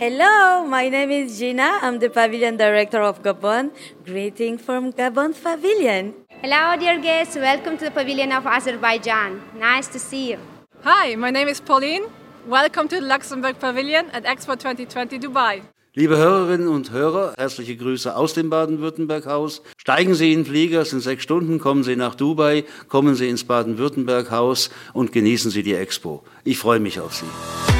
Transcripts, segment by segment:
Hello, my name is Gina. I'm the Pavilion Director of Gabon. Greeting from Gabon Pavilion. Hello, dear guests. Welcome to the Pavilion of Azerbaijan. Nice to see you. Hi, my name is Pauline. Welcome to the Luxembourg Pavilion at Expo 2020 Dubai. Liebe Hörerinnen und Hörer, herzliche Grüße aus dem Baden-Württemberg-Haus. Steigen Sie in den Flieger, es sind sechs Stunden, kommen Sie nach Dubai, kommen Sie ins Baden-Württemberg-Haus und genießen Sie die Expo. Ich freue mich auf Sie.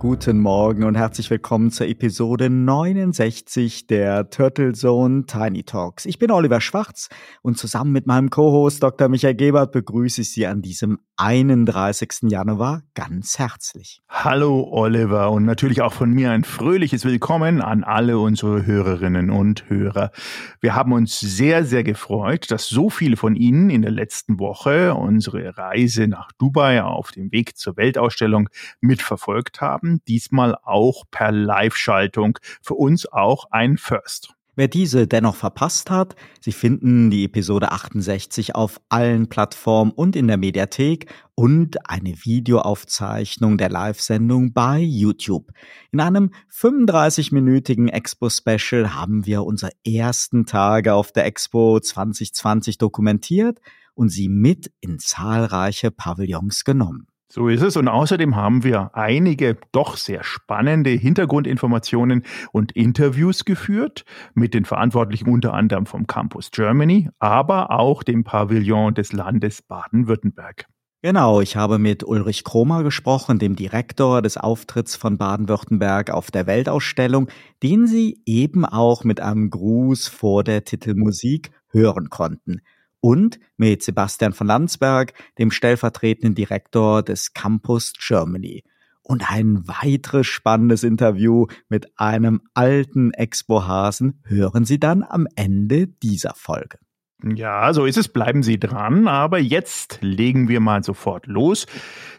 Guten Morgen und herzlich willkommen zur Episode 69 der Turtle Zone Tiny Talks. Ich bin Oliver Schwarz und zusammen mit meinem Co-Host Dr. Michael Gebert begrüße ich Sie an diesem 31. Januar ganz herzlich. Hallo Oliver und natürlich auch von mir ein fröhliches Willkommen an alle unsere Hörerinnen und Hörer. Wir haben uns sehr, sehr gefreut, dass so viele von Ihnen in der letzten Woche unsere Reise nach Dubai auf dem Weg zur Weltausstellung mitverfolgt haben haben, diesmal auch per Live-Schaltung. Für uns auch ein First. Wer diese dennoch verpasst hat, Sie finden die Episode 68 auf allen Plattformen und in der Mediathek und eine Videoaufzeichnung der Live-Sendung bei YouTube. In einem 35-minütigen Expo-Special haben wir unsere ersten Tage auf der Expo 2020 dokumentiert und sie mit in zahlreiche Pavillons genommen. So ist es. Und außerdem haben wir einige doch sehr spannende Hintergrundinformationen und Interviews geführt mit den Verantwortlichen unter anderem vom Campus Germany, aber auch dem Pavillon des Landes Baden-Württemberg. Genau, ich habe mit Ulrich Kromer gesprochen, dem Direktor des Auftritts von Baden-Württemberg auf der Weltausstellung, den Sie eben auch mit einem Gruß vor der Titelmusik hören konnten und mit Sebastian von Landsberg, dem stellvertretenden Direktor des Campus Germany. Und ein weiteres spannendes Interview mit einem alten Expo-Hasen hören Sie dann am Ende dieser Folge. Ja, so ist es. Bleiben Sie dran. Aber jetzt legen wir mal sofort los.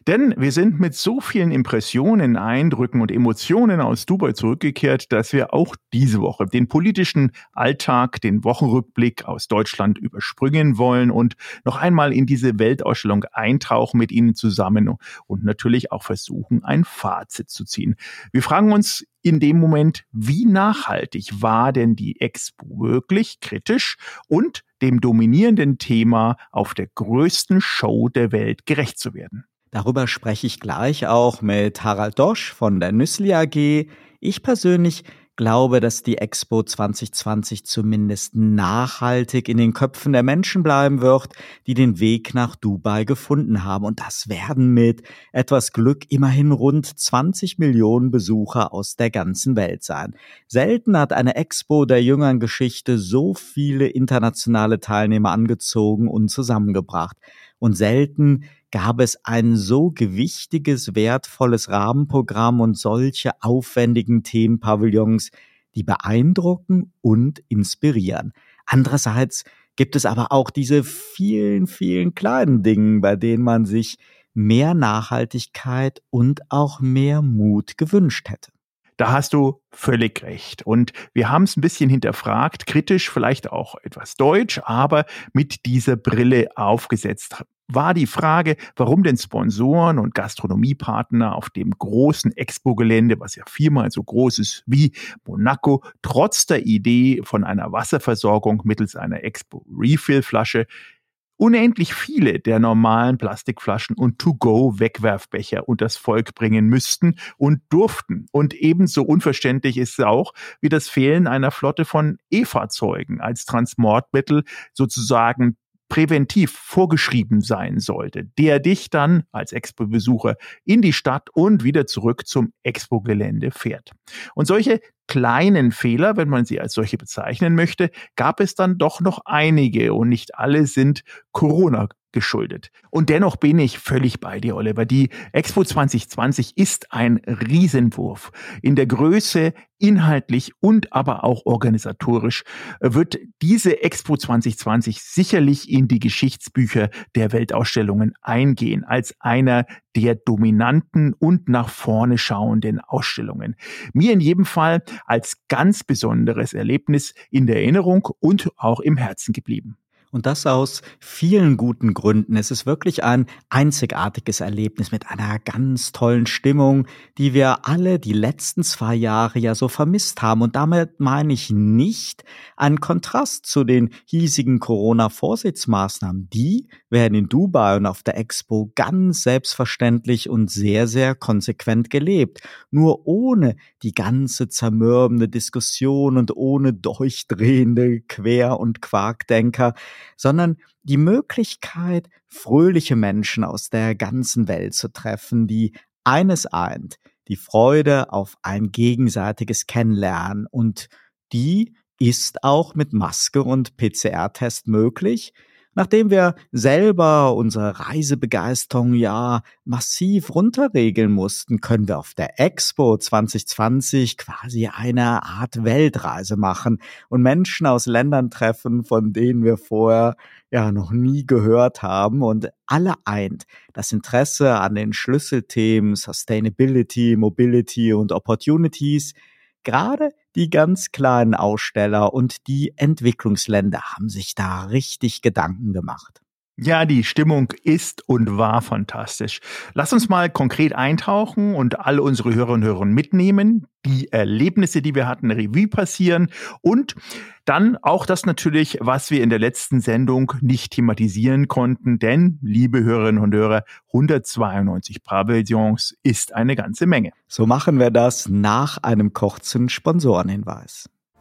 Denn wir sind mit so vielen Impressionen, Eindrücken und Emotionen aus Dubai zurückgekehrt, dass wir auch diese Woche den politischen Alltag, den Wochenrückblick aus Deutschland überspringen wollen und noch einmal in diese Weltausstellung eintauchen mit Ihnen zusammen und natürlich auch versuchen, ein Fazit zu ziehen. Wir fragen uns in dem Moment, wie nachhaltig war denn die Expo wirklich kritisch und dem dominierenden Thema auf der größten Show der Welt gerecht zu werden. Darüber spreche ich gleich auch mit Harald Dosch von der Nüssli AG. Ich persönlich glaube, dass die Expo 2020 zumindest nachhaltig in den Köpfen der Menschen bleiben wird, die den Weg nach Dubai gefunden haben. Und das werden mit etwas Glück immerhin rund 20 Millionen Besucher aus der ganzen Welt sein. Selten hat eine Expo der jüngeren Geschichte so viele internationale Teilnehmer angezogen und zusammengebracht. Und selten gab es ein so gewichtiges, wertvolles Rahmenprogramm und solche aufwendigen Themenpavillons, die beeindrucken und inspirieren. Andererseits gibt es aber auch diese vielen, vielen kleinen Dingen, bei denen man sich mehr Nachhaltigkeit und auch mehr Mut gewünscht hätte. Da hast du völlig recht. Und wir haben es ein bisschen hinterfragt, kritisch, vielleicht auch etwas deutsch, aber mit dieser Brille aufgesetzt war die Frage, warum denn Sponsoren und Gastronomiepartner auf dem großen Expo-Gelände, was ja viermal so groß ist wie Monaco, trotz der Idee von einer Wasserversorgung mittels einer Expo-Refill-Flasche unendlich viele der normalen Plastikflaschen und To-Go-Wegwerfbecher und das Volk bringen müssten und durften. Und ebenso unverständlich ist es auch wie das Fehlen einer Flotte von E-Fahrzeugen als Transportmittel sozusagen präventiv vorgeschrieben sein sollte, der dich dann als Expo-Besucher in die Stadt und wieder zurück zum Expo-Gelände fährt. Und solche kleinen Fehler, wenn man sie als solche bezeichnen möchte, gab es dann doch noch einige und nicht alle sind Corona geschuldet. Und dennoch bin ich völlig bei dir, Oliver. Die Expo 2020 ist ein Riesenwurf. In der Größe, inhaltlich und aber auch organisatorisch wird diese Expo 2020 sicherlich in die Geschichtsbücher der Weltausstellungen eingehen als einer der dominanten und nach vorne schauenden Ausstellungen. Mir in jedem Fall als ganz besonderes Erlebnis in der Erinnerung und auch im Herzen geblieben. Und das aus vielen guten Gründen. Es ist wirklich ein einzigartiges Erlebnis mit einer ganz tollen Stimmung, die wir alle die letzten zwei Jahre ja so vermisst haben. Und damit meine ich nicht einen Kontrast zu den hiesigen Corona-Vorsichtsmaßnahmen. Die werden in Dubai und auf der Expo ganz selbstverständlich und sehr, sehr konsequent gelebt. Nur ohne die ganze zermürbende Diskussion und ohne durchdrehende Quer- und Quarkdenker, sondern die Möglichkeit, fröhliche Menschen aus der ganzen Welt zu treffen, die eines eint, die Freude auf ein gegenseitiges Kennenlernen. Und die ist auch mit Maske und PCR-Test möglich, Nachdem wir selber unsere Reisebegeisterung ja massiv runterregeln mussten, können wir auf der Expo 2020 quasi eine Art Weltreise machen und Menschen aus Ländern treffen, von denen wir vorher ja noch nie gehört haben und alle eint. Das Interesse an den Schlüsselthemen Sustainability, Mobility und Opportunities, Gerade die ganz kleinen Aussteller und die Entwicklungsländer haben sich da richtig Gedanken gemacht. Ja, die Stimmung ist und war fantastisch. Lass uns mal konkret eintauchen und alle unsere Hörerinnen und Hörer mitnehmen, die Erlebnisse, die wir hatten, Revue passieren und dann auch das natürlich, was wir in der letzten Sendung nicht thematisieren konnten, denn, liebe Hörerinnen und Hörer, 192 Pavillons ist eine ganze Menge. So machen wir das nach einem kurzen Sponsorenhinweis.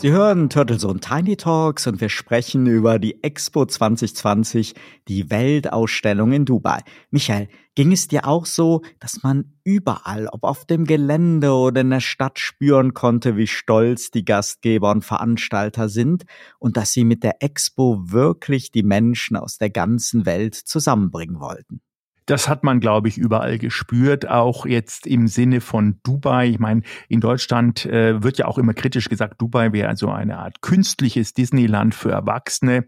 Sie hören Turtles Tiny Talks und wir sprechen über die Expo 2020, die Weltausstellung in Dubai. Michael, ging es dir auch so, dass man überall, ob auf dem Gelände oder in der Stadt spüren konnte, wie stolz die Gastgeber und Veranstalter sind und dass sie mit der Expo wirklich die Menschen aus der ganzen Welt zusammenbringen wollten? Das hat man, glaube ich, überall gespürt, auch jetzt im Sinne von Dubai. Ich meine, in Deutschland äh, wird ja auch immer kritisch gesagt, Dubai wäre also eine Art künstliches Disneyland für Erwachsene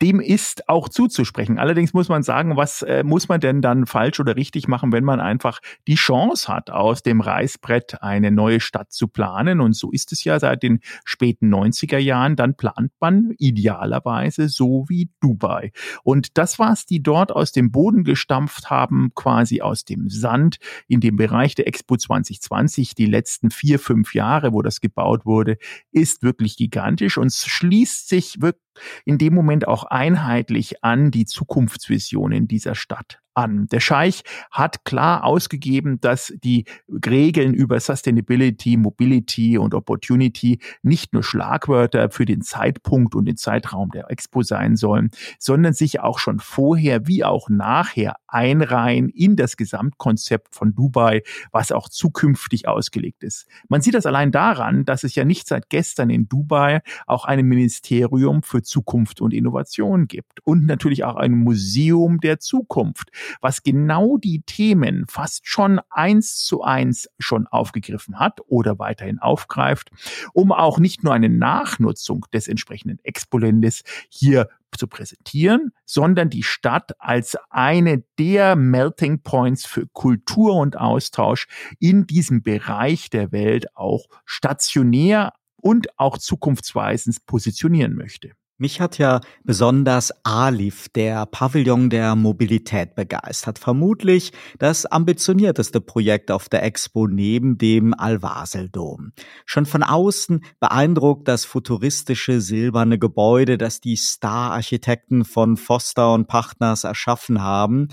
dem ist auch zuzusprechen. Allerdings muss man sagen, was äh, muss man denn dann falsch oder richtig machen, wenn man einfach die Chance hat, aus dem Reißbrett eine neue Stadt zu planen? Und so ist es ja seit den späten 90er Jahren. Dann plant man idealerweise so wie Dubai. Und das, was die dort aus dem Boden gestampft haben, quasi aus dem Sand in dem Bereich der Expo 2020, die letzten vier, fünf Jahre, wo das gebaut wurde, ist wirklich gigantisch und schließt sich wirklich in dem Moment auch einheitlich an die Zukunftsvisionen dieser Stadt an. Der Scheich hat klar ausgegeben, dass die Regeln über Sustainability, Mobility und Opportunity nicht nur Schlagwörter für den Zeitpunkt und den Zeitraum der Expo sein sollen, sondern sich auch schon vorher wie auch nachher einreihen in das Gesamtkonzept von Dubai, was auch zukünftig ausgelegt ist. Man sieht das allein daran, dass es ja nicht seit gestern in Dubai auch ein Ministerium für Zukunft und Innovation gibt und natürlich auch ein Museum der Zukunft was genau die Themen fast schon eins zu eins schon aufgegriffen hat oder weiterhin aufgreift, um auch nicht nur eine Nachnutzung des entsprechenden Exponentes hier zu präsentieren, sondern die Stadt als eine der Melting Points für Kultur und Austausch in diesem Bereich der Welt auch stationär und auch zukunftsweisend positionieren möchte. Mich hat ja besonders ALIF, der Pavillon der Mobilität, begeistert. Vermutlich das ambitionierteste Projekt auf der Expo neben dem Al-Wasel-Dom. Schon von außen beeindruckt das futuristische silberne Gebäude, das die Star-Architekten von Foster und Partners erschaffen haben.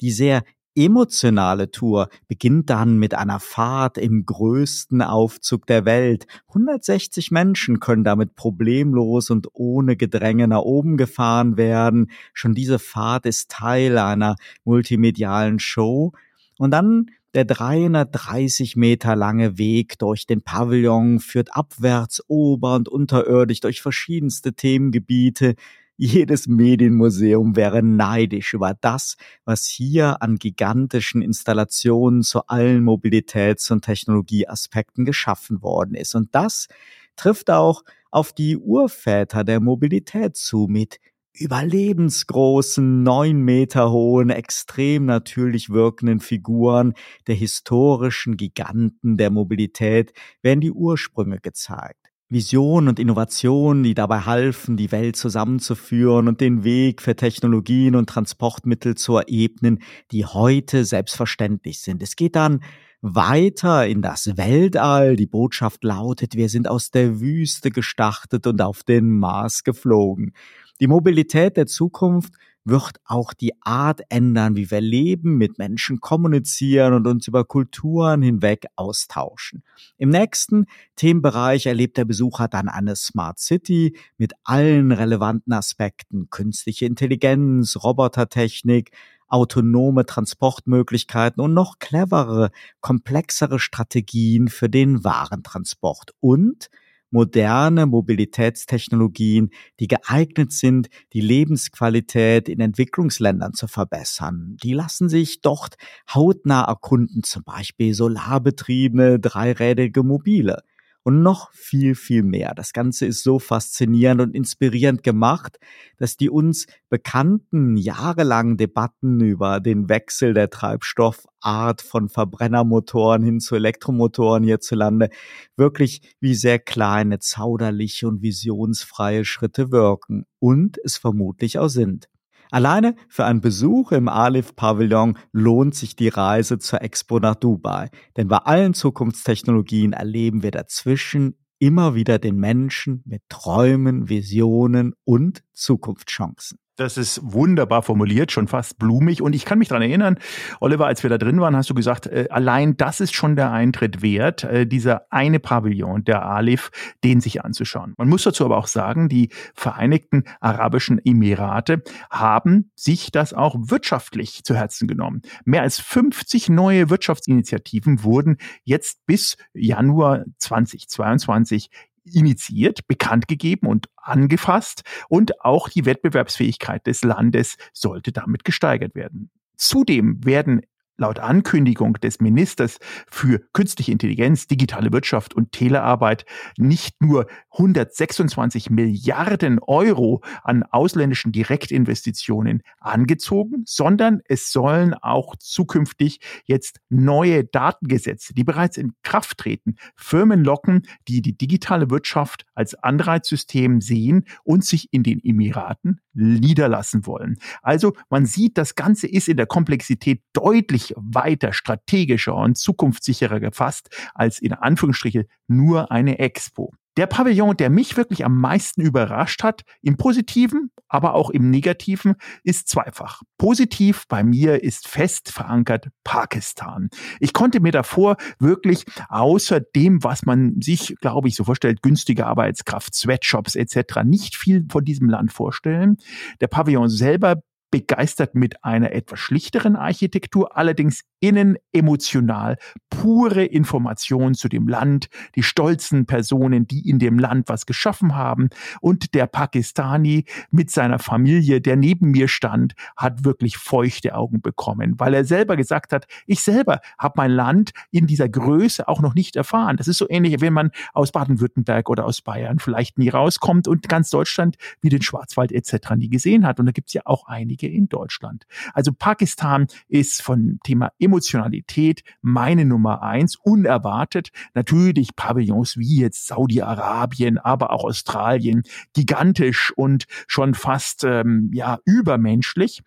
Die sehr emotionale Tour beginnt dann mit einer Fahrt im größten Aufzug der Welt. 160 Menschen können damit problemlos und ohne Gedränge nach oben gefahren werden. Schon diese Fahrt ist Teil einer multimedialen Show. Und dann der 330 Meter lange Weg durch den Pavillon führt abwärts, ober- und unterirdisch durch verschiedenste Themengebiete. Jedes Medienmuseum wäre neidisch über das, was hier an gigantischen Installationen zu allen Mobilitäts- und Technologieaspekten geschaffen worden ist. Und das trifft auch auf die Urväter der Mobilität zu mit überlebensgroßen, neun Meter hohen, extrem natürlich wirkenden Figuren der historischen Giganten der Mobilität werden die Ursprünge gezeigt. Visionen und Innovationen, die dabei halfen, die Welt zusammenzuführen und den Weg für Technologien und Transportmittel zu ebnen, die heute selbstverständlich sind. Es geht dann weiter in das Weltall. Die Botschaft lautet, wir sind aus der Wüste gestartet und auf den Mars geflogen. Die Mobilität der Zukunft wird auch die Art ändern, wie wir leben, mit Menschen kommunizieren und uns über Kulturen hinweg austauschen. Im nächsten Themenbereich erlebt der Besucher dann eine Smart City mit allen relevanten Aspekten, künstliche Intelligenz, Robotertechnik, autonome Transportmöglichkeiten und noch cleverere, komplexere Strategien für den Warentransport und moderne Mobilitätstechnologien, die geeignet sind, die Lebensqualität in Entwicklungsländern zu verbessern. Die lassen sich dort hautnah erkunden, zum Beispiel solarbetriebene dreirädige Mobile und noch viel, viel mehr. Das Ganze ist so faszinierend und inspirierend gemacht, dass die uns bekannten jahrelangen Debatten über den Wechsel der Treibstoffart von Verbrennermotoren hin zu Elektromotoren hierzulande wirklich wie sehr kleine, zauderliche und visionsfreie Schritte wirken und es vermutlich auch sind. Alleine für einen Besuch im Alif-Pavillon lohnt sich die Reise zur Expo nach Dubai. Denn bei allen Zukunftstechnologien erleben wir dazwischen immer wieder den Menschen mit Träumen, Visionen und Zukunftschancen. Das ist wunderbar formuliert, schon fast blumig. Und ich kann mich dran erinnern, Oliver, als wir da drin waren, hast du gesagt, äh, allein das ist schon der Eintritt wert, äh, dieser eine Pavillon, der Alif, den sich anzuschauen. Man muss dazu aber auch sagen, die Vereinigten Arabischen Emirate haben sich das auch wirtschaftlich zu Herzen genommen. Mehr als 50 neue Wirtschaftsinitiativen wurden jetzt bis Januar 2022 initiiert, bekannt gegeben und angefasst und auch die Wettbewerbsfähigkeit des Landes sollte damit gesteigert werden. Zudem werden laut Ankündigung des Ministers für künstliche Intelligenz, digitale Wirtschaft und Telearbeit nicht nur 126 Milliarden Euro an ausländischen Direktinvestitionen angezogen, sondern es sollen auch zukünftig jetzt neue Datengesetze, die bereits in Kraft treten, Firmen locken, die die digitale Wirtschaft als Anreizsystem sehen und sich in den Emiraten niederlassen wollen. Also man sieht, das Ganze ist in der Komplexität deutlich weiter, strategischer und zukunftssicherer gefasst als in Anführungsstriche nur eine Expo. Der Pavillon, der mich wirklich am meisten überrascht hat, im positiven, aber auch im negativen, ist zweifach. Positiv bei mir ist fest verankert Pakistan. Ich konnte mir davor wirklich außer dem, was man sich, glaube ich, so vorstellt, günstige Arbeitskraft, Sweatshops etc., nicht viel von diesem Land vorstellen. Der Pavillon selber begeistert mit einer etwas schlichteren Architektur, allerdings innen emotional pure Information zu dem Land, die stolzen Personen, die in dem Land was geschaffen haben und der Pakistani mit seiner Familie, der neben mir stand, hat wirklich feuchte Augen bekommen, weil er selber gesagt hat, ich selber habe mein Land in dieser Größe auch noch nicht erfahren. Das ist so ähnlich, wenn man aus Baden-Württemberg oder aus Bayern vielleicht nie rauskommt und ganz Deutschland wie den Schwarzwald etc. nie gesehen hat. Und da gibt es ja auch einige in Deutschland. Also Pakistan ist von Thema Emotionalität meine Nummer eins, unerwartet. Natürlich Pavillons wie jetzt Saudi-Arabien, aber auch Australien, gigantisch und schon fast ähm, ja übermenschlich.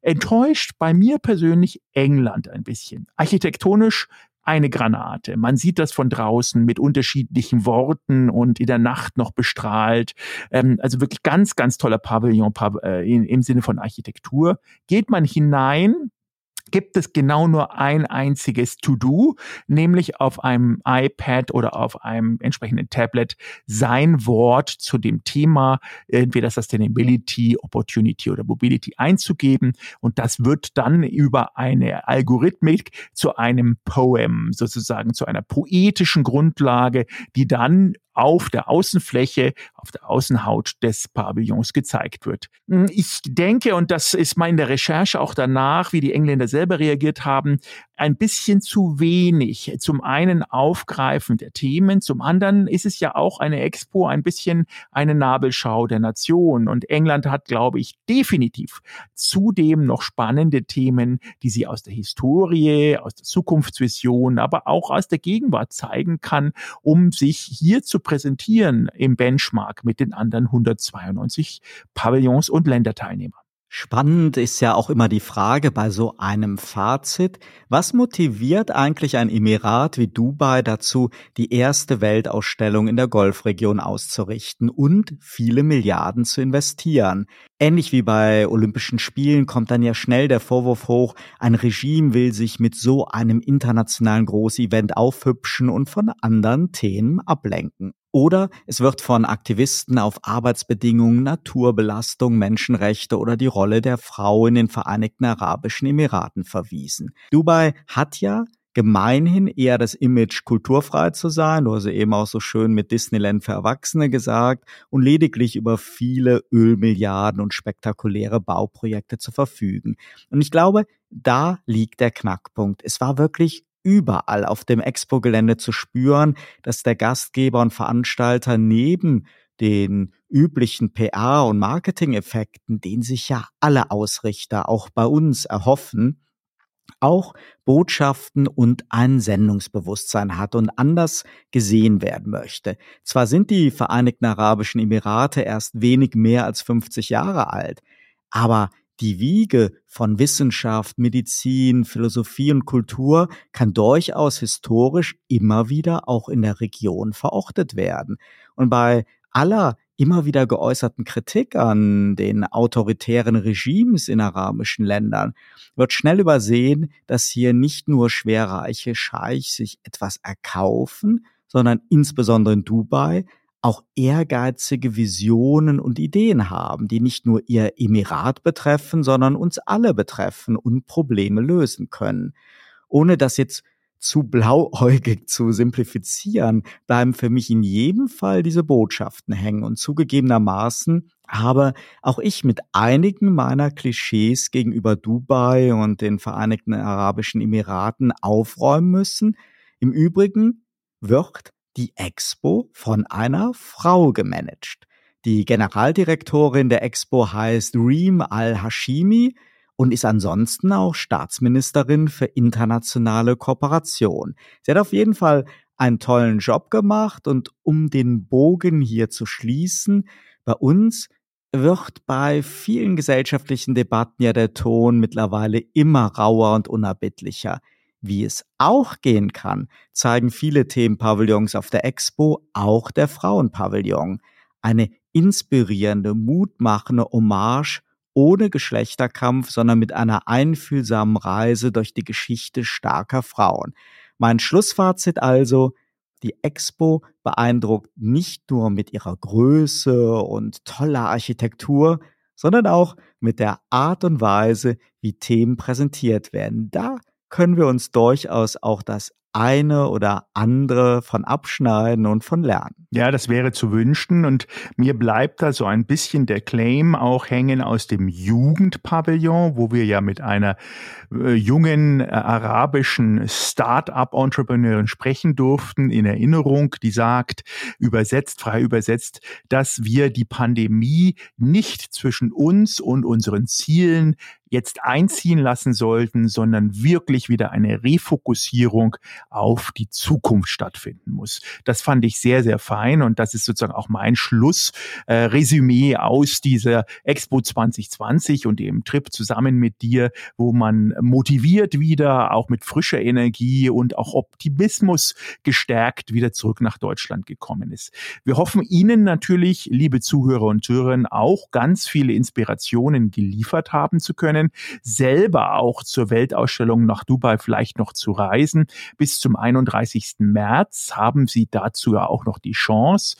Enttäuscht bei mir persönlich England ein bisschen. Architektonisch eine Granate. Man sieht das von draußen mit unterschiedlichen Worten und in der Nacht noch bestrahlt. Ähm, also wirklich ganz, ganz toller Pavillon äh, im Sinne von Architektur. Geht man hinein, gibt es genau nur ein einziges To-Do, nämlich auf einem iPad oder auf einem entsprechenden Tablet sein Wort zu dem Thema, entweder Sustainability, Opportunity oder Mobility einzugeben. Und das wird dann über eine Algorithmik zu einem Poem, sozusagen zu einer poetischen Grundlage, die dann auf der Außenfläche, auf der Außenhaut des Pavillons gezeigt wird. Hm, ich denke, und das ist meine Recherche auch danach, wie die Engländer selber reagiert haben, ein bisschen zu wenig. Zum einen Aufgreifen der Themen, zum anderen ist es ja auch eine Expo, ein bisschen eine Nabelschau der Nation. Und England hat, glaube ich, definitiv zudem noch spannende Themen, die sie aus der Historie, aus der Zukunftsvision, aber auch aus der Gegenwart zeigen kann, um sich hier zu präsentieren im Benchmark mit den anderen 192 Pavillons und Länderteilnehmern. Spannend ist ja auch immer die Frage bei so einem Fazit, was motiviert eigentlich ein Emirat wie Dubai dazu, die erste Weltausstellung in der Golfregion auszurichten und viele Milliarden zu investieren? Ähnlich wie bei Olympischen Spielen kommt dann ja schnell der Vorwurf hoch, ein Regime will sich mit so einem internationalen Großevent aufhübschen und von anderen Themen ablenken. Oder es wird von Aktivisten auf Arbeitsbedingungen, Naturbelastung, Menschenrechte oder die Rolle der Frau in den Vereinigten Arabischen Emiraten verwiesen. Dubai hat ja gemeinhin eher das Image, kulturfrei zu sein. Du hast eben auch so schön mit Disneyland für Erwachsene gesagt und lediglich über viele Ölmilliarden und spektakuläre Bauprojekte zu verfügen. Und ich glaube, da liegt der Knackpunkt. Es war wirklich überall auf dem Expo-Gelände zu spüren, dass der Gastgeber und Veranstalter neben den üblichen PR- und Marketing-Effekten, den sich ja alle Ausrichter auch bei uns erhoffen, auch Botschaften und ein Sendungsbewusstsein hat und anders gesehen werden möchte. Zwar sind die Vereinigten Arabischen Emirate erst wenig mehr als 50 Jahre alt, aber die Wiege von Wissenschaft, Medizin, Philosophie und Kultur kann durchaus historisch immer wieder auch in der Region verortet werden. Und bei aller immer wieder geäußerten Kritik an den autoritären Regimes in arabischen Ländern wird schnell übersehen, dass hier nicht nur schwerreiche Scheichs sich etwas erkaufen, sondern insbesondere in Dubai auch ehrgeizige Visionen und Ideen haben, die nicht nur ihr Emirat betreffen, sondern uns alle betreffen und Probleme lösen können. Ohne das jetzt zu blauäugig zu simplifizieren, bleiben für mich in jedem Fall diese Botschaften hängen und zugegebenermaßen habe auch ich mit einigen meiner Klischees gegenüber Dubai und den Vereinigten Arabischen Emiraten aufräumen müssen. Im Übrigen wird die Expo von einer Frau gemanagt. Die Generaldirektorin der Expo heißt Reem Al-Hashimi und ist ansonsten auch Staatsministerin für internationale Kooperation. Sie hat auf jeden Fall einen tollen Job gemacht und um den Bogen hier zu schließen, bei uns wird bei vielen gesellschaftlichen Debatten ja der Ton mittlerweile immer rauer und unerbittlicher. Wie es auch gehen kann, zeigen viele Themenpavillons auf der Expo, auch der Frauenpavillon. Eine inspirierende, mutmachende Hommage ohne Geschlechterkampf, sondern mit einer einfühlsamen Reise durch die Geschichte starker Frauen. Mein Schlussfazit also, die Expo beeindruckt nicht nur mit ihrer Größe und toller Architektur, sondern auch mit der Art und Weise, wie Themen präsentiert werden. Da können wir uns durchaus auch das eine oder andere von abschneiden und von lernen. Ja, das wäre zu wünschen und mir bleibt da so ein bisschen der Claim auch hängen aus dem Jugendpavillon, wo wir ja mit einer äh, jungen äh, arabischen Start-up-Entrepreneurin sprechen durften in Erinnerung, die sagt, übersetzt, frei übersetzt, dass wir die Pandemie nicht zwischen uns und unseren Zielen jetzt einziehen lassen sollten, sondern wirklich wieder eine Refokussierung auf die Zukunft stattfinden muss. Das fand ich sehr, sehr fein und das ist sozusagen auch mein Schluss, äh, aus dieser Expo 2020 und dem Trip zusammen mit dir, wo man motiviert wieder, auch mit frischer Energie und auch Optimismus gestärkt wieder zurück nach Deutschland gekommen ist. Wir hoffen Ihnen natürlich, liebe Zuhörer und Zuhörerinnen, auch ganz viele Inspirationen geliefert haben zu können, selber auch zur Weltausstellung nach Dubai vielleicht noch zu reisen. Bis zum 31. März haben Sie dazu ja auch noch die Chance.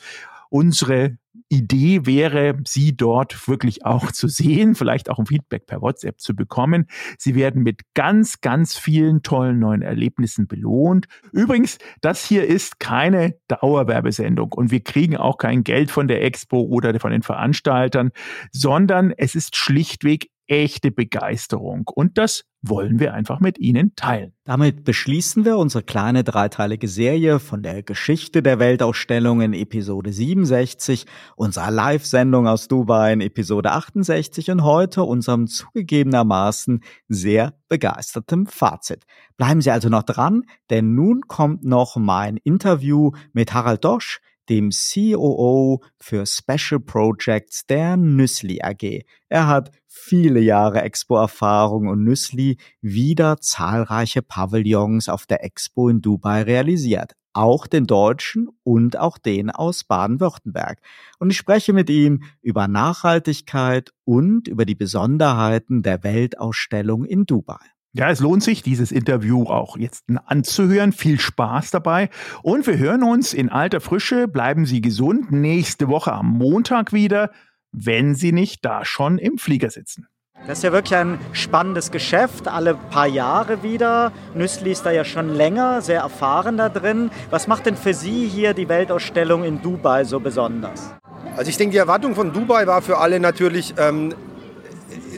Unsere Idee wäre, Sie dort wirklich auch zu sehen, vielleicht auch ein Feedback per WhatsApp zu bekommen. Sie werden mit ganz, ganz vielen tollen neuen Erlebnissen belohnt. Übrigens, das hier ist keine Dauerwerbesendung und wir kriegen auch kein Geld von der Expo oder von den Veranstaltern, sondern es ist schlichtweg echte Begeisterung. Und das wollen wir einfach mit Ihnen teilen. Damit beschließen wir unsere kleine dreiteilige Serie von der Geschichte der Weltausstellung in Episode 67, unserer Live-Sendung aus Dubai in Episode 68 und heute unserem zugegebenermaßen sehr begeistertem Fazit. Bleiben Sie also noch dran, denn nun kommt noch mein Interview mit Harald Dosch, dem COO für Special Projects der Nüssli AG. Er hat viele Jahre Expo-Erfahrung und Nüssli wieder zahlreiche Pavillons auf der Expo in Dubai realisiert. Auch den deutschen und auch den aus Baden-Württemberg. Und ich spreche mit ihm über Nachhaltigkeit und über die Besonderheiten der Weltausstellung in Dubai. Ja, es lohnt sich, dieses Interview auch jetzt anzuhören. Viel Spaß dabei. Und wir hören uns in alter Frische. Bleiben Sie gesund. Nächste Woche am Montag wieder, wenn Sie nicht da schon im Flieger sitzen. Das ist ja wirklich ein spannendes Geschäft, alle paar Jahre wieder. Nüssli ist da ja schon länger, sehr erfahren da drin. Was macht denn für Sie hier die Weltausstellung in Dubai so besonders? Also ich denke, die Erwartung von Dubai war für alle natürlich, ähm,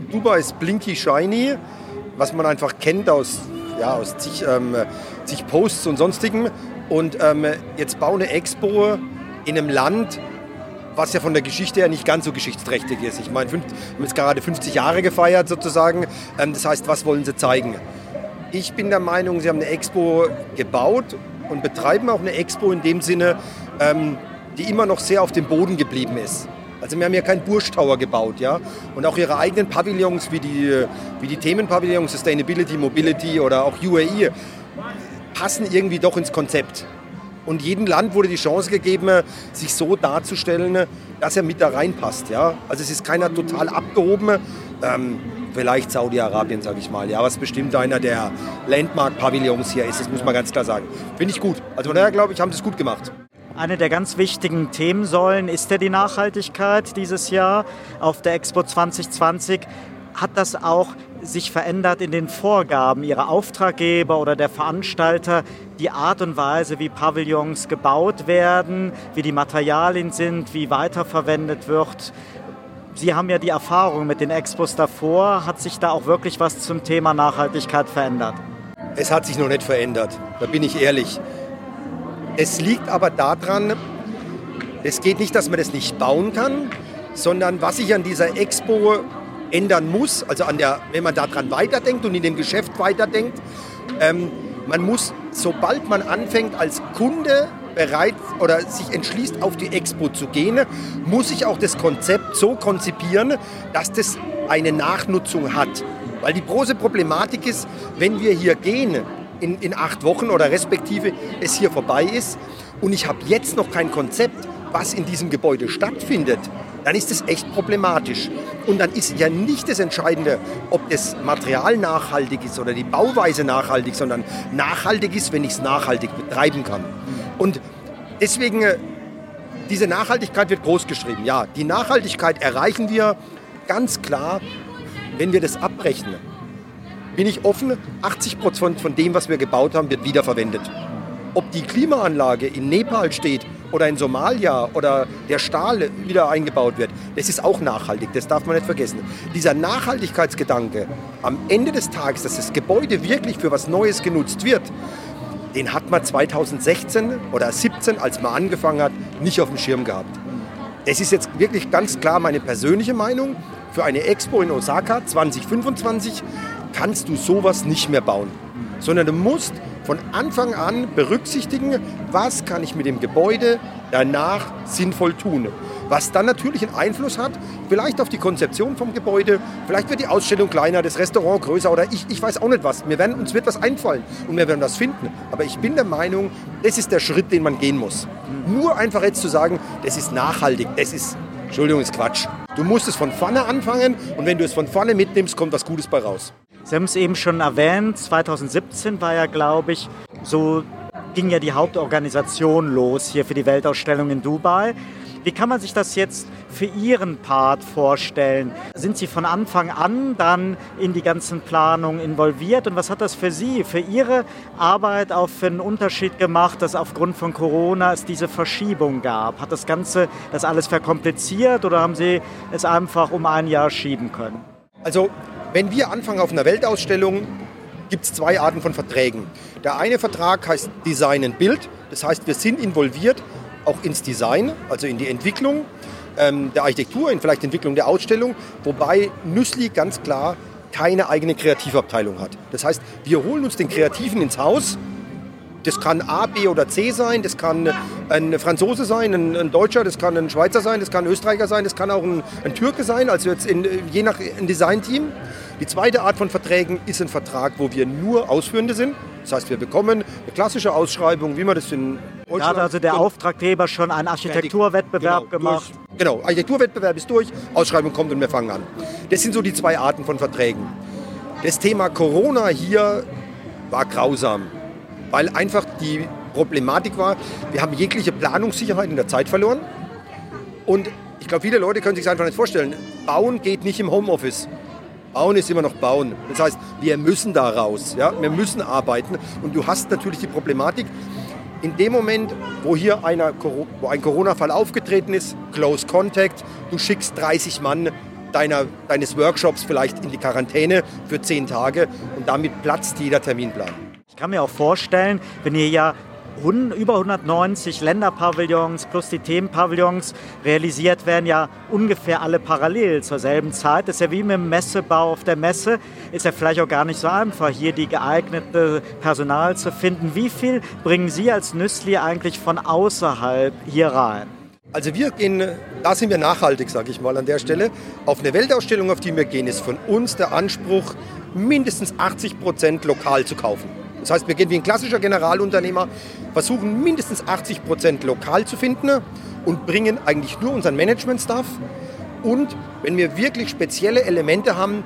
Dubai ist blinky shiny was man einfach kennt aus, ja, aus zig, ähm, zig Posts und sonstigem. Und ähm, jetzt baue eine Expo in einem Land, was ja von der Geschichte her nicht ganz so geschichtsträchtig ist. Ich meine, wir haben jetzt gerade 50 Jahre gefeiert sozusagen. Ähm, das heißt, was wollen sie zeigen? Ich bin der Meinung, sie haben eine Expo gebaut und betreiben auch eine Expo in dem Sinne, ähm, die immer noch sehr auf dem Boden geblieben ist. Also wir haben ja keinen Burschtower gebaut, ja. Und auch ihre eigenen Pavillons, wie die, wie die Themenpavillons, Sustainability, Mobility oder auch UAE, passen irgendwie doch ins Konzept. Und jedem Land wurde die Chance gegeben, sich so darzustellen, dass er mit da reinpasst. Ja? Also es ist keiner total abgehoben. Ähm, vielleicht Saudi-Arabien, sage ich mal. Ja, was bestimmt einer der Landmark-Pavillons hier ist. Das muss man ganz klar sagen. Finde ich gut. Also von daher glaube ich, haben sie es gut gemacht. Eine der ganz wichtigen Themensäulen ist ja die Nachhaltigkeit dieses Jahr auf der Expo 2020. Hat das auch sich verändert in den Vorgaben Ihrer Auftraggeber oder der Veranstalter, die Art und Weise, wie Pavillons gebaut werden, wie die Materialien sind, wie weiterverwendet wird? Sie haben ja die Erfahrung mit den Expos davor. Hat sich da auch wirklich was zum Thema Nachhaltigkeit verändert? Es hat sich noch nicht verändert, da bin ich ehrlich. Es liegt aber daran, es geht nicht, dass man das nicht bauen kann, sondern was sich an dieser Expo ändern muss, also an der, wenn man daran weiterdenkt und in dem Geschäft weiterdenkt, ähm, man muss, sobald man anfängt als Kunde bereit oder sich entschließt, auf die Expo zu gehen, muss ich auch das Konzept so konzipieren, dass das eine Nachnutzung hat. Weil die große Problematik ist, wenn wir hier gehen, in, in acht Wochen oder respektive es hier vorbei ist und ich habe jetzt noch kein Konzept, was in diesem Gebäude stattfindet, dann ist es echt problematisch. Und dann ist ja nicht das Entscheidende, ob das Material nachhaltig ist oder die Bauweise nachhaltig, sondern nachhaltig ist, wenn ich es nachhaltig betreiben kann. Und deswegen, äh, diese Nachhaltigkeit wird groß geschrieben. Ja, die Nachhaltigkeit erreichen wir ganz klar, wenn wir das abrechnen bin ich offen, 80 Prozent von dem, was wir gebaut haben, wird wiederverwendet. Ob die Klimaanlage in Nepal steht oder in Somalia oder der Stahl wieder eingebaut wird, das ist auch nachhaltig, das darf man nicht vergessen. Dieser Nachhaltigkeitsgedanke am Ende des Tages, dass das Gebäude wirklich für was Neues genutzt wird, den hat man 2016 oder 2017, als man angefangen hat, nicht auf dem Schirm gehabt. Es ist jetzt wirklich ganz klar meine persönliche Meinung. Für eine Expo in Osaka 2025 kannst du sowas nicht mehr bauen. sondern du musst von Anfang an berücksichtigen, was kann ich mit dem Gebäude danach sinnvoll tun. Was dann natürlich einen Einfluss hat, vielleicht auf die Konzeption vom Gebäude, vielleicht wird die Ausstellung kleiner, das Restaurant größer oder ich, ich weiß auch nicht was. Wir werden, uns wird was einfallen und wir werden was finden. Aber ich bin der Meinung, das ist der Schritt, den man gehen muss. Nur einfach jetzt zu sagen, das ist nachhaltig, das ist, Entschuldigung, ist Quatsch. Du musst es von vorne anfangen und wenn du es von vorne mitnimmst, kommt was Gutes bei raus. Sie haben es eben schon erwähnt, 2017 war ja, glaube ich, so ging ja die Hauptorganisation los hier für die Weltausstellung in Dubai. Wie kann man sich das jetzt für Ihren Part vorstellen? Sind Sie von Anfang an dann in die ganzen Planungen involviert? Und was hat das für Sie, für Ihre Arbeit auch für einen Unterschied gemacht, dass aufgrund von Corona es diese Verschiebung gab? Hat das Ganze das alles verkompliziert oder haben Sie es einfach um ein Jahr schieben können? Also, wenn wir anfangen auf einer Weltausstellung, gibt es zwei Arten von Verträgen. Der eine Vertrag heißt Design and Build. Das heißt, wir sind involviert auch ins Design, also in die Entwicklung ähm, der Architektur, in vielleicht Entwicklung der Ausstellung, wobei Nüssli ganz klar keine eigene Kreativabteilung hat. Das heißt, wir holen uns den Kreativen ins Haus. Das kann A, B oder C sein, das kann ein Franzose sein, ein, ein Deutscher, das kann ein Schweizer sein, das kann ein Österreicher sein, das kann auch ein, ein Türke sein, also jetzt in, je nach Designteam. Die zweite Art von Verträgen ist ein Vertrag, wo wir nur Ausführende sind. Das heißt, wir bekommen eine klassische Ausschreibung, wie man das in Deutschland... Da hat also der Auftraggeber schon einen Architekturwettbewerb genau, gemacht. Durch, genau, Architekturwettbewerb ist durch, Ausschreibung kommt und wir fangen an. Das sind so die zwei Arten von Verträgen. Das Thema Corona hier war grausam, weil einfach die Problematik war, wir haben jegliche Planungssicherheit in der Zeit verloren. Und ich glaube, viele Leute können sich das einfach nicht vorstellen. Bauen geht nicht im Homeoffice. Bauen ist immer noch Bauen. Das heißt, wir müssen da raus. Ja? Wir müssen arbeiten. Und du hast natürlich die Problematik, in dem Moment, wo hier einer, wo ein Corona-Fall aufgetreten ist, Close Contact, du schickst 30 Mann deiner, deines Workshops vielleicht in die Quarantäne für 10 Tage und damit platzt jeder Terminplan. Ich kann mir auch vorstellen, wenn ihr ja über 190 Länderpavillons plus die Themenpavillons realisiert werden ja ungefähr alle parallel zur selben Zeit. Das ist ja wie mit dem Messebau auf der Messe. Ist ja vielleicht auch gar nicht so einfach, hier die geeignete Personal zu finden. Wie viel bringen Sie als Nüssli eigentlich von außerhalb hier rein? Also wir gehen, da sind wir nachhaltig, sage ich mal an der Stelle. Auf eine Weltausstellung, auf die wir gehen, ist von uns der Anspruch, mindestens 80 Prozent lokal zu kaufen. Das heißt, wir gehen wie ein klassischer Generalunternehmer, versuchen mindestens 80 Prozent lokal zu finden und bringen eigentlich nur unseren Management-Staff. Und wenn wir wirklich spezielle Elemente haben,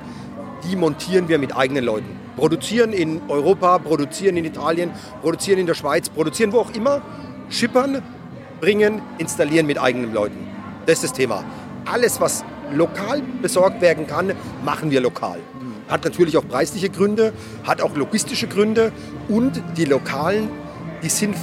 die montieren wir mit eigenen Leuten. Produzieren in Europa, produzieren in Italien, produzieren in der Schweiz, produzieren wo auch immer, schippern, bringen, installieren mit eigenen Leuten. Das ist das Thema. Alles, was lokal besorgt werden kann, machen wir lokal. Hat natürlich auch preisliche Gründe, hat auch logistische Gründe und die Lokalen, die sind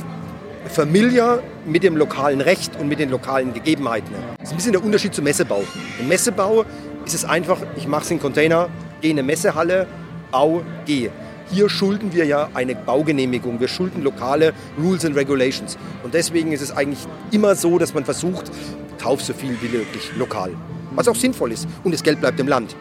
familiar mit dem lokalen Recht und mit den lokalen Gegebenheiten. Das ist ein bisschen der Unterschied zum Messebau. Im Messebau ist es einfach, ich mache es in Container, gehe in eine Messehalle, bau, gehe. Hier schulden wir ja eine Baugenehmigung, wir schulden lokale Rules and Regulations. Und deswegen ist es eigentlich immer so, dass man versucht, kauf so viel wie möglich lokal. Was auch sinnvoll ist. Und das Geld bleibt im Land.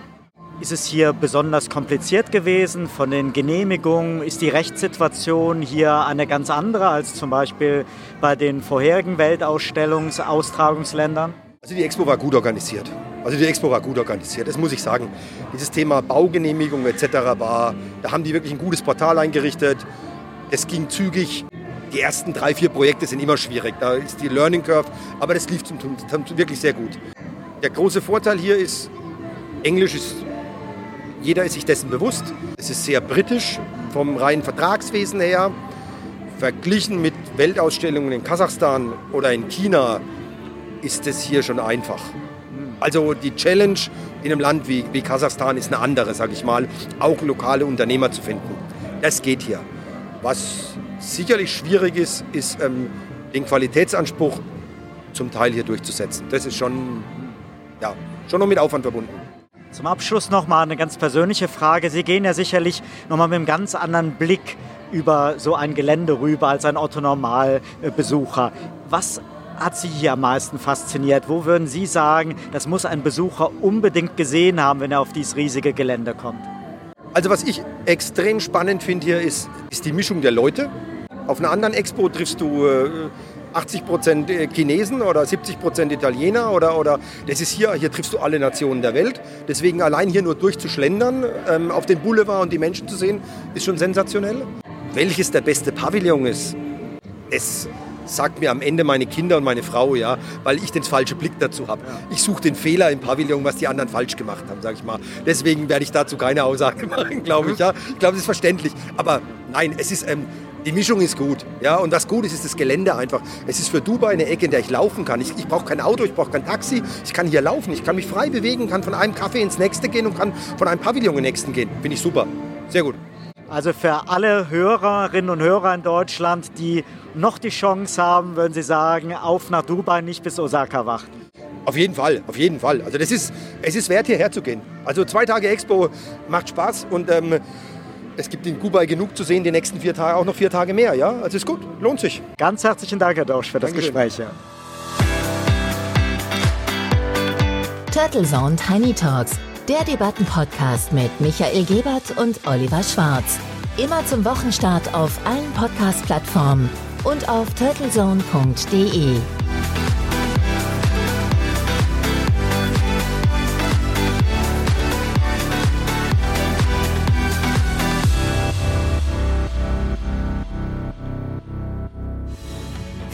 Ist es hier besonders kompliziert gewesen von den Genehmigungen? Ist die Rechtssituation hier eine ganz andere als zum Beispiel bei den vorherigen Weltausstellungsaustragungsländern? Also die Expo war gut organisiert. Also die Expo war gut organisiert, das muss ich sagen. Dieses Thema Baugenehmigung etc. war, da haben die wirklich ein gutes Portal eingerichtet. Es ging zügig. Die ersten drei, vier Projekte sind immer schwierig. Da ist die Learning Curve, aber das lief zum, zum, wirklich sehr gut. Der große Vorteil hier ist, Englisch ist jeder ist sich dessen bewusst. Es ist sehr britisch vom reinen Vertragswesen her. Verglichen mit Weltausstellungen in Kasachstan oder in China ist es hier schon einfach. Also die Challenge in einem Land wie, wie Kasachstan ist eine andere, sage ich mal, auch lokale Unternehmer zu finden. Das geht hier. Was sicherlich schwierig ist, ist ähm, den Qualitätsanspruch zum Teil hier durchzusetzen. Das ist schon, ja, schon noch mit Aufwand verbunden. Zum Abschluss noch mal eine ganz persönliche Frage. Sie gehen ja sicherlich noch mal mit einem ganz anderen Blick über so ein Gelände rüber als ein Otto-Normal-Besucher. Was hat Sie hier am meisten fasziniert? Wo würden Sie sagen, das muss ein Besucher unbedingt gesehen haben, wenn er auf dieses riesige Gelände kommt? Also was ich extrem spannend finde hier ist, ist die Mischung der Leute. Auf einer anderen Expo triffst du äh, 80 Prozent Chinesen oder 70 Prozent Italiener oder, oder das ist hier, hier triffst du alle Nationen der Welt. Deswegen allein hier nur durchzuschlendern, ähm, auf den Boulevard und die Menschen zu sehen, ist schon sensationell. Welches der beste Pavillon ist, es sagt mir am Ende meine Kinder und meine Frau, ja, weil ich den falschen Blick dazu habe. Ich suche den Fehler im Pavillon, was die anderen falsch gemacht haben, sage ich mal. Deswegen werde ich dazu keine Aussage machen, glaube ich. Ja. Ich glaube, das ist verständlich. Aber nein, es ist ähm, die Mischung ist gut. Ja, und was gut ist, ist das Gelände einfach. Es ist für Dubai eine Ecke, in der ich laufen kann. Ich, ich brauche kein Auto, ich brauche kein Taxi. Ich kann hier laufen, ich kann mich frei bewegen, kann von einem Café ins nächste gehen und kann von einem Pavillon ins nächste gehen. Finde ich super. Sehr gut. Also für alle Hörerinnen und Hörer in Deutschland, die noch die Chance haben, würden Sie sagen, auf nach Dubai, nicht bis Osaka warten. Auf jeden Fall, auf jeden Fall. Also das ist, es ist wert, hierher zu gehen. Also zwei Tage Expo macht Spaß und ähm, es gibt in Dubai genug zu sehen, die nächsten vier Tage, auch noch vier Tage mehr. Ja, also ist gut, lohnt sich. Ganz herzlichen Dank, Herr Dorsch, für das Dankeschön. Gespräch. Ja. Turtle Zone Tiny Talks, der Debattenpodcast mit Michael Gebert und Oliver Schwarz. Immer zum Wochenstart auf allen Podcast-Plattformen und auf turtlezone.de.